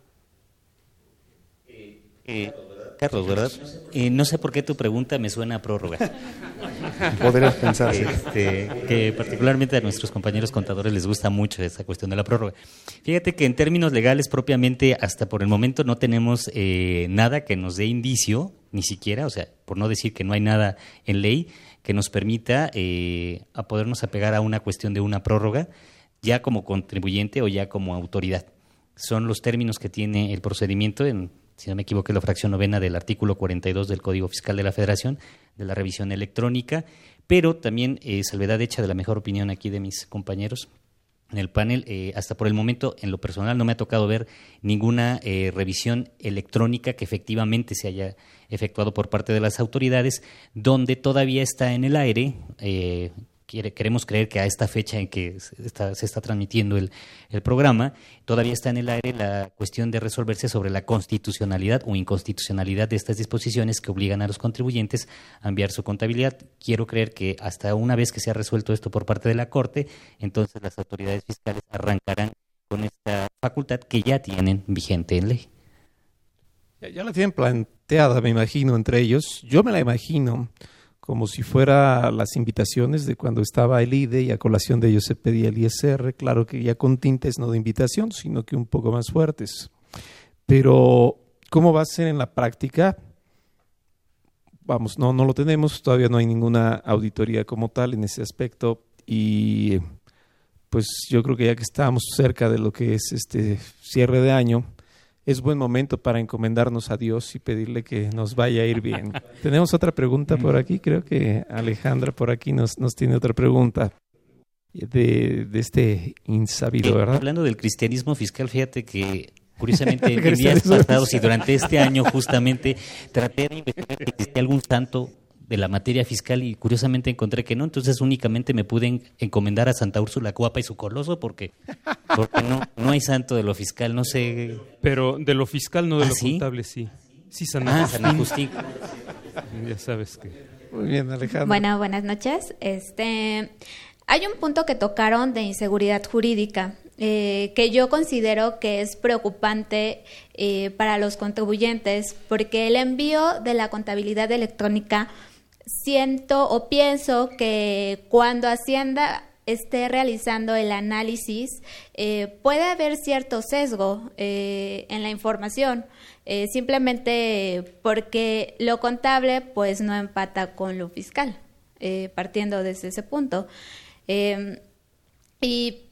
Eh, Carlos, ¿verdad? Eh, no sé por qué tu pregunta me suena a prórroga. Podrías pensar, este, que particularmente a nuestros compañeros contadores les gusta mucho esa cuestión de la prórroga. Fíjate que en términos legales propiamente, hasta por el momento no tenemos eh, nada que nos dé indicio, ni siquiera, o sea, por no decir que no hay nada en ley que nos permita eh, a podernos apegar a una cuestión de una prórroga, ya como contribuyente o ya como autoridad. Son los términos que tiene el procedimiento en si no me equivoco, la fracción novena del artículo 42 del Código Fiscal de la Federación, de la revisión electrónica, pero también eh, salvedad hecha de la mejor opinión aquí de mis compañeros en el panel. Eh, hasta por el momento, en lo personal, no me ha tocado ver ninguna eh, revisión electrónica que efectivamente se haya efectuado por parte de las autoridades, donde todavía está en el aire queremos creer que a esta fecha en que se está, transmitiendo el, programa, todavía está en el aire la cuestión de resolverse sobre la constitucionalidad o inconstitucionalidad de estas disposiciones que obligan a los contribuyentes a enviar su contabilidad. Quiero creer que hasta una vez que se ha resuelto esto por parte de la Corte, entonces las autoridades fiscales arrancarán con esta facultad que ya tienen vigente en ley. ya la tienen planteada, me imagino, entre ellos. Yo me la imagino como si fuera las invitaciones de cuando estaba el IDE y a colación de ellos se pedía el ISR, claro que ya con tintes no de invitación, sino que un poco más fuertes. Pero, ¿cómo va a ser en la práctica? Vamos, no, no lo tenemos, todavía no hay ninguna auditoría como tal en ese aspecto y pues yo creo que ya que estamos cerca de lo que es este cierre de año, es buen momento para encomendarnos a Dios y pedirle que nos vaya a ir bien. Tenemos otra pregunta por aquí, creo que Alejandra por aquí nos, nos tiene otra pregunta de, este insabido, eh, ¿verdad? Hablando del cristianismo fiscal, fíjate que curiosamente en días pasados y durante este año justamente traté de investigar si existía algún santo de la materia fiscal y curiosamente encontré que no, entonces únicamente me pude encomendar a Santa Úrsula Cuapa y su coloso porque, porque no, no hay santo de lo fiscal, no sé. Pero de lo fiscal, no de ¿Ah, lo contable, sí. Sí, San ah, Agustín. ya sabes que. Muy bien, Alejandro. Bueno, buenas noches. Este, hay un punto que tocaron de inseguridad jurídica. Eh, que yo considero que es preocupante eh, para los contribuyentes porque el envío de la contabilidad electrónica siento o pienso que cuando Hacienda esté realizando el análisis, eh, puede haber cierto sesgo eh, en la información, eh, simplemente porque lo contable pues no empata con lo fiscal, partiendo desde ese punto. Em, y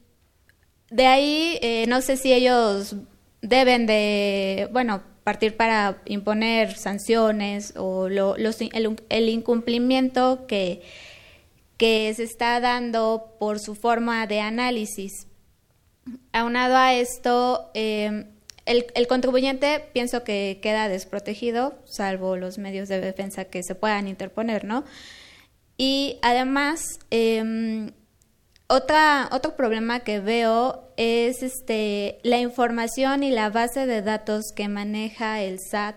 de ahí, no sé si ellos deben de, bueno, partir para imponer sanciones o el, incumplimiento que, que se está dando por su forma de análisis. Aunado a esto, eh, el, contribuyente pienso que queda desprotegido, salvo los medios de defensa que se puedan interponer, ¿no? Y además, eh, otra, otro problema que veo es este, la información y la base de datos que maneja el SAT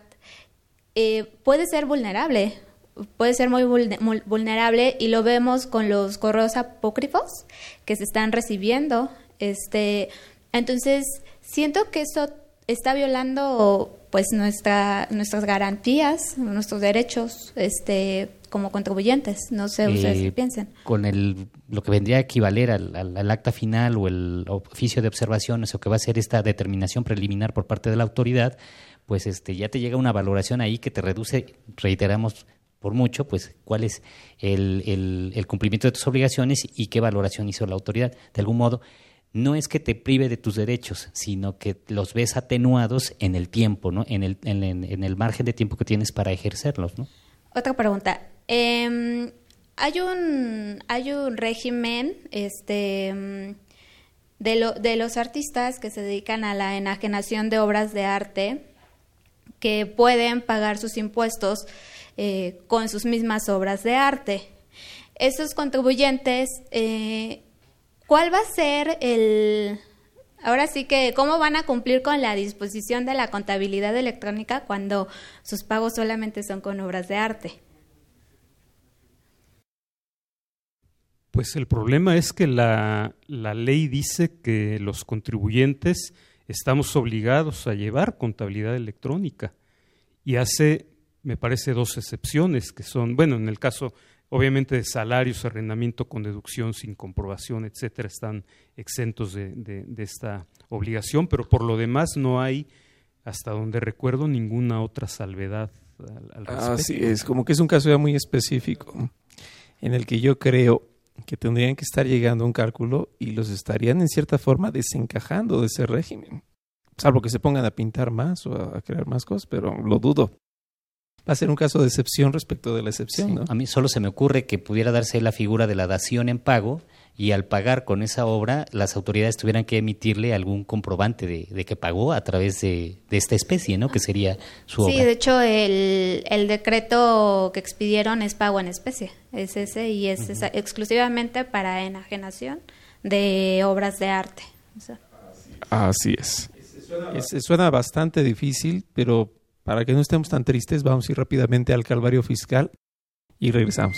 eh, puede ser vulnerable, puede ser muy vulnerable y lo vemos con los correos apócrifos que se están recibiendo. Este, entonces, siento que eso está violando pues nuestra, nuestras garantías, nuestros derechos este, como contribuyentes. No sé ustedes qué Eh, piensan. Con el, lo que vendría a equivaler al, al- al acta final o el oficio de observaciones o que va a ser esta determinación preliminar por parte de la autoridad, pues este ya te llega una valoración ahí que te reduce, reiteramos por mucho, pues cuál es el, el- el cumplimiento de tus obligaciones y qué valoración hizo la autoridad. De algún modo, no es que te prive de tus derechos, sino que los ves atenuados en el tiempo, ¿no? En el, en, en- en el margen de tiempo que tienes para ejercerlos, ¿no? Otra pregunta. Em, hay un hay un régimen este de, lo- de los artistas que se dedican a la enajenación de obras de arte que pueden pagar sus impuestos eh, con sus mismas obras de arte. Esos contribuyentes, eh, ¿cuál va a ser el... Ahora sí que, ¿cómo van a cumplir con la disposición de la contabilidad electrónica cuando sus pagos solamente son con obras de arte? Pues el problema es que la, la ley dice que los contribuyentes estamos obligados a llevar contabilidad electrónica y hace, me parece, dos excepciones que son, bueno, en el caso obviamente de salarios, arrendamiento con deducción sin comprobación, etcétera, están exentos de, de- de esta obligación, pero por lo demás no hay, hasta donde recuerdo, ninguna otra salvedad al, al respecto. Así es, como que es un caso ya muy específico en el que yo creo que tendrían que estar llegando a un cálculo y los estarían en cierta forma desencajando de ese régimen. Salvo que se pongan a pintar más o a, crear más cosas, pero lo dudo. Va a ser un caso de excepción respecto de la excepción, Sí, ¿no? A mí solo se me ocurre que pudiera darse la figura de la dación en pago y al pagar con esa obra las autoridades tuvieran que emitirle algún comprobante de, de que pagó a través de, de esta especie, ¿no? Que sería su Sí, obra. de hecho el, el decreto que expidieron es pago en especie, es ese y es esa- exclusivamente para enajenación de obras de arte. O sea, Así es. Suena bastante difícil, pero para que no estemos tan tristes, vamos a ir rápidamente al calvario fiscal y regresamos.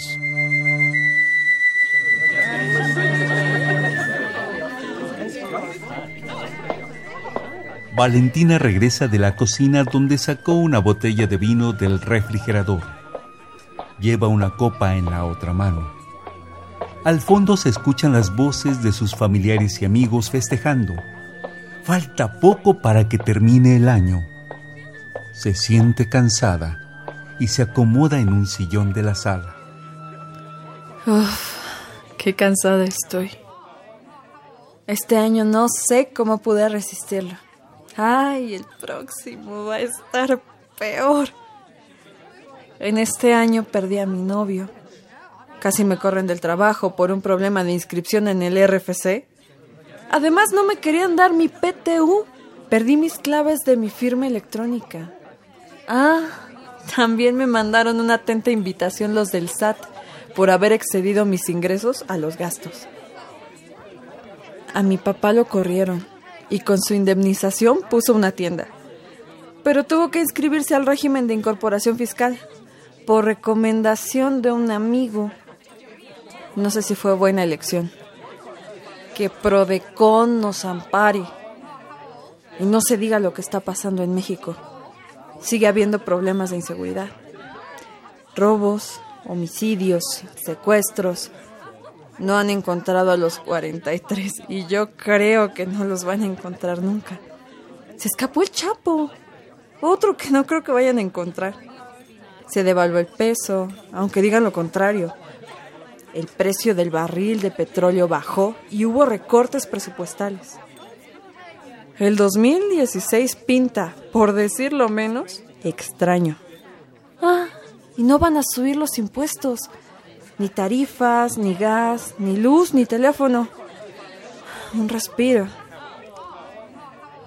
Valentina regresa de la cocina donde sacó una botella de vino del refrigerador. Lleva una copa en la otra mano. Al fondo se escuchan las voces de sus familiares y amigos festejando. Falta poco para que termine el año. Se siente cansada y se acomoda en un sillón de la sala. Uf, qué cansada estoy. Este año no sé cómo pude resistirlo. Ay, el próximo va a estar peor. En este año perdí a mi novio. Casi me corren del trabajo por un problema de inscripción en el RFC. Además, no me querían dar mi PTU. Perdí mis claves de mi firma electrónica. Ah, también me mandaron una atenta invitación los del SAT por haber excedido mis ingresos a los gastos. A mi papá lo corrieron y con su indemnización puso una tienda. Pero tuvo que inscribirse al régimen de incorporación fiscal por recomendación de un amigo. No sé si fue buena elección. Que Prodecon nos ampare. Y no se diga lo que está pasando en México. Sigue habiendo problemas de inseguridad. Robos, homicidios, secuestros. No han encontrado a los 43 y yo creo que no los van a encontrar nunca. Se escapó el Chapo. Otro que no creo que vayan a encontrar. Se devaluó el peso, aunque digan lo contrario. El precio del barril de petróleo bajó y hubo recortes presupuestales. El 2016 pinta, por decirlo menos, extraño. Ah, y no van a subir los impuestos. Ni tarifas, ni gas, ni luz, ni teléfono. Un respiro.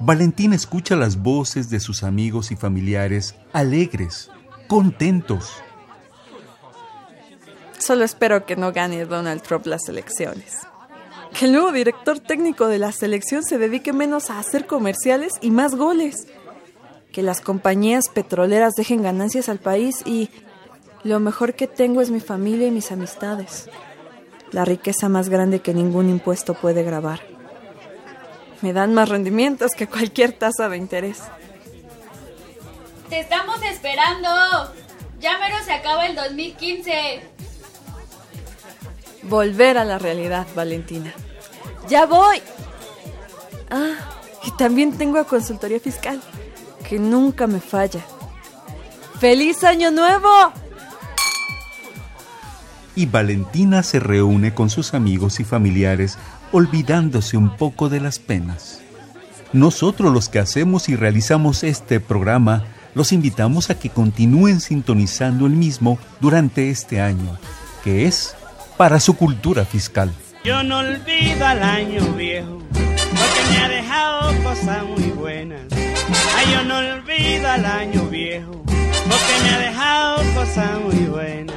Valentina escucha las voces de sus amigos y familiares alegres, contentos. Solo espero que no gane Donald Trump las elecciones. Que el nuevo director técnico de la selección se dedique menos a hacer comerciales y más goles. Que las compañías petroleras dejen ganancias al país y lo mejor que tengo es mi familia y mis amistades. La riqueza más grande que ningún impuesto puede grabar. Me dan más rendimientos que cualquier tasa de interés. ¡Te estamos esperando! Ya menos se acaba el 2015. Volver a la realidad, Valentina. Ya voy. Ah, y también tengo a consultoría fiscal, que nunca me falla. ¡Feliz Año Nuevo! Y Valentina se reúne con sus amigos y familiares, olvidándose un poco de las penas. Nosotros los que hacemos y realizamos este programa, los invitamos a que continúen sintonizando el mismo durante este año, que es para su cultura fiscal. Yo no olvido al año viejo, porque me ha dejado cosas muy buenas. Ay, yo no olvido al año viejo, porque me ha dejado cosas muy buenas.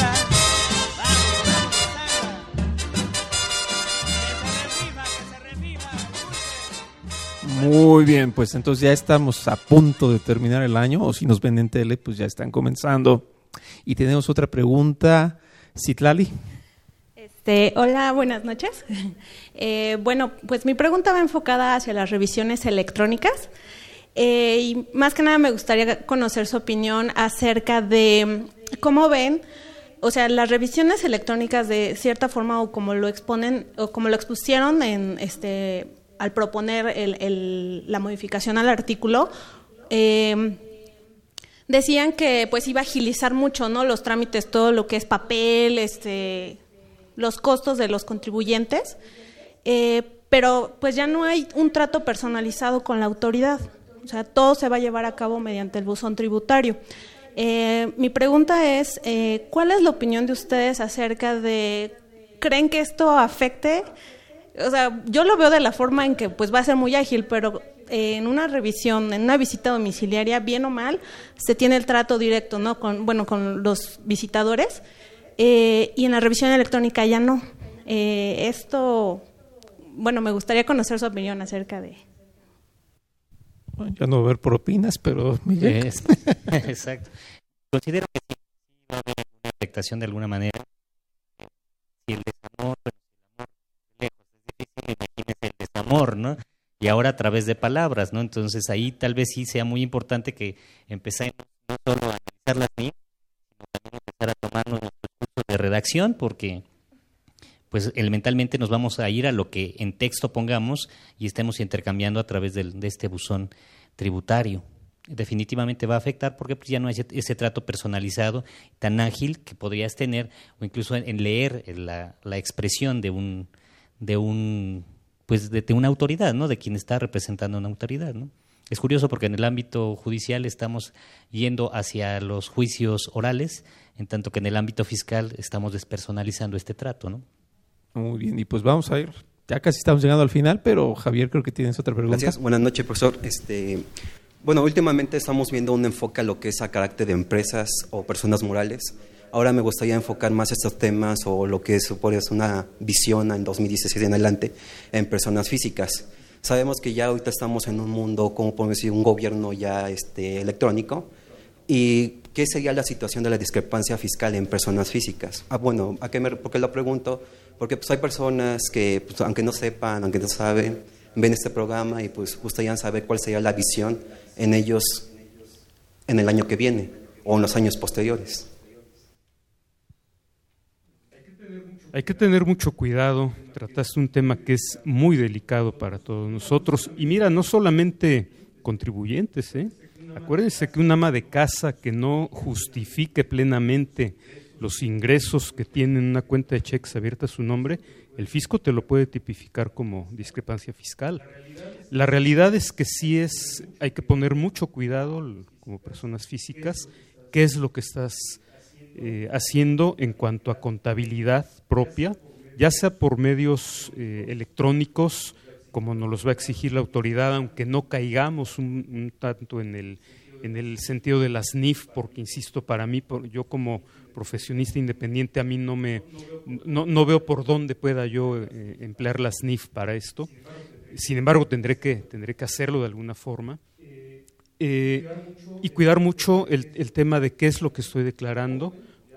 Muy bien, pues entonces ya estamos a punto de terminar el año, o si nos ven en tele, pues ya están comenzando. Y tenemos otra pregunta, Citlali. Este, hola, buenas noches. Eh, bueno, pues mi pregunta va enfocada hacia las revisiones electrónicas. Eh, y más que nada me gustaría conocer su opinión acerca de cómo ven, o sea, las revisiones electrónicas de cierta forma o como lo exponen o como lo expusieron en este al proponer el, la modificación al artículo, eh, decían que pues iba a agilizar mucho, ¿no? Los trámites, todo lo que es papel, este, los costos de los contribuyentes, eh, pero pues ya no hay un trato personalizado con la autoridad. O sea, todo se va a llevar a cabo mediante el buzón tributario. Eh, mi pregunta es, ¿cuál es la opinión de ustedes acerca de, ¿creen que esto afecte? O sea, yo lo veo de la forma en que pues va a ser muy ágil, pero eh, en una revisión, en una visita domiciliaria, bien o mal, se tiene el trato directo, ¿no? Con, bueno, con los visitadores, eh, y en la revisión electrónica ya no. Eh, esto, bueno, me gustaría conocer su opinión acerca de... Ya no va a haber propinas, pero Miguel. Es, exacto. Considero que sí va a haber una afectación de alguna manera. ¿No? Y ahora a través de palabras, ¿no? Entonces ahí tal vez sí sea muy importante que empecemos no solo a analizar las mías, sino también empezar a tomarnos nuestro curso de redacción, porque pues elementalmente nos vamos a ir a lo que en texto pongamos y estemos intercambiando a través de este buzón tributario. Definitivamente va a afectar porque pues, ya no hay ese, ese, trato personalizado tan ágil que podrías tener o incluso en, en leer la, la, expresión de un de un pues de, de, una autoridad, ¿no? De quien está representando una autoridad, ¿no? Es curioso porque en el ámbito judicial estamos yendo hacia los juicios orales, en tanto que en el ámbito fiscal estamos despersonalizando este trato, ¿no? Muy bien, y pues vamos a ir. Ya casi estamos llegando al final, pero Javier, creo que tienes otra pregunta. Gracias. Buenas noches, profesor. Este, bueno, últimamente estamos viendo un enfoque a lo que es a carácter de empresas o personas morales. Ahora me gustaría enfocar más estos temas o lo que es una visión en 2016 en adelante en personas físicas. Sabemos que ya ahorita estamos en un mundo, como podemos decir, un gobierno ya este, electrónico. ¿Y qué sería la situación de la discrepancia fiscal en personas físicas? Ah, bueno, ¿a qué me, ¿por qué lo pregunto? Porque pues, hay personas que, pues, aunque no sepan, aunque no saben, ven este programa y pues gustarían saber cuál sería la visión en ellos en el año que viene o en los años posteriores. Hay que tener mucho cuidado, trataste un tema que es muy delicado para todos nosotros. Y mira, no solamente contribuyentes, ¿eh? acuérdense que un ama de casa que no justifique plenamente los ingresos que tiene en una cuenta de cheques abierta a su nombre, el fisco te lo puede tipificar como discrepancia fiscal. La realidad es que sí es, hay que poner mucho cuidado como personas físicas, qué es lo que estás eh, haciendo en cuanto a contabilidad propia, ya sea por medios eh, electrónicos, como nos los va a exigir la autoridad, aunque no caigamos un, tanto en el en el sentido de las NIF, porque insisto, para mí, yo como profesionista independiente, a mí no me no, veo por dónde pueda yo eh, emplear las NIF para esto. Sin embargo, tendré que, tendré que hacerlo de alguna forma. Eh, y cuidar mucho el, el, tema de qué es lo que estoy declarando.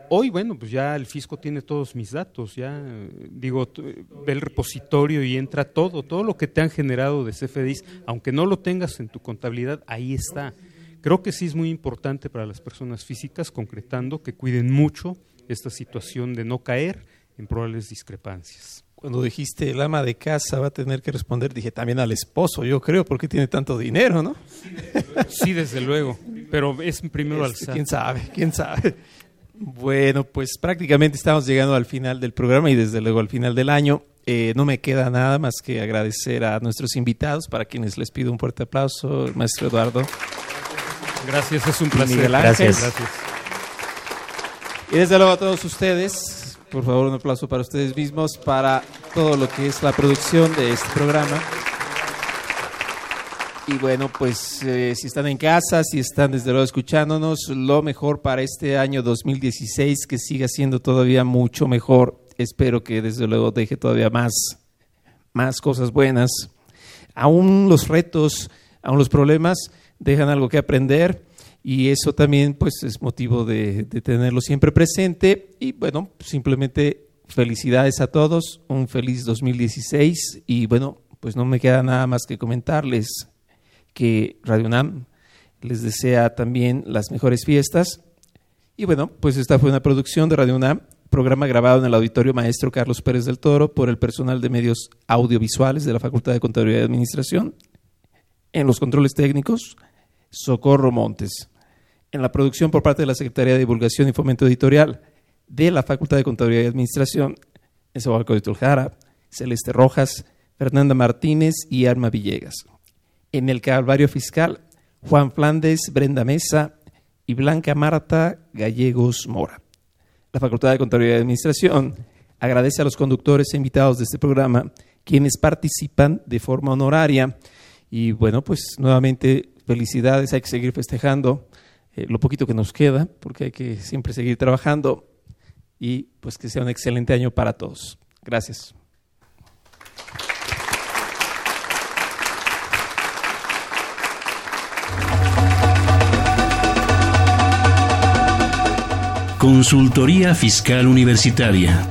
Hoy, bueno, pues ya el fisco tiene todos mis datos, ya digo, ve el repositorio y entra todo, todo lo que te han generado de CFDIs, aunque no lo tengas en tu contabilidad, ahí está. Creo que sí es muy importante para las personas físicas, concretando, que cuiden mucho esta situación de no caer en probables discrepancias. Cuando dijiste el ama de casa va a tener que responder, dije también al esposo, yo creo, porque tiene tanto dinero, ¿no? Sí, desde luego, pero es primero al este, ¿Quién sabe? ¿Quién sabe? Bueno, pues prácticamente estamos llegando al final del programa y desde luego al final del año. Eh, no me queda nada más que agradecer a nuestros invitados, para quienes les pido un fuerte aplauso, el maestro Eduardo. Gracias, es un placer. Miguel Ángel. Gracias. Y desde luego a todos ustedes, por favor un aplauso para ustedes mismos, para todo lo que es la producción de este programa. Y bueno, pues eh, si están en casa, si están desde luego escuchándonos, lo mejor para este año 2016, que siga siendo todavía mucho mejor. Espero que desde luego deje todavía más, más cosas buenas. Aún los retos, aún los problemas, dejan algo que aprender y eso también pues es motivo de, tenerlo siempre presente. Y bueno, simplemente felicidades a todos, un feliz 2016 y bueno, pues no me queda nada más que comentarles que Radio UNAM les desea también las mejores fiestas. Y bueno, pues esta fue una producción de Radio UNAM programa grabado en el Auditorio Maestro Carlos Pérez del Toro por el personal de medios audiovisuales de la Facultad de Contaduría y Administración. En los controles técnicos, Socorro Montes. En la producción por parte de la Secretaría de Divulgación y Fomento Editorial de la Facultad de Contaduría y Administración, Esabalco de Tuljara, Celeste Rojas, Fernanda Martínez y Arma Villegas. En el Calvario Fiscal, Juan Flandes, Brenda Mesa y Blanca Marta Gallegos Mora. La Facultad de Contaduría y Administración agradece a los conductores e invitados de este programa, quienes participan de forma honoraria y bueno, pues nuevamente felicidades, hay que seguir festejando eh, lo poquito que nos queda, porque hay que siempre seguir trabajando y pues que sea un excelente año para todos. Gracias. Consultoría Fiscal Universitaria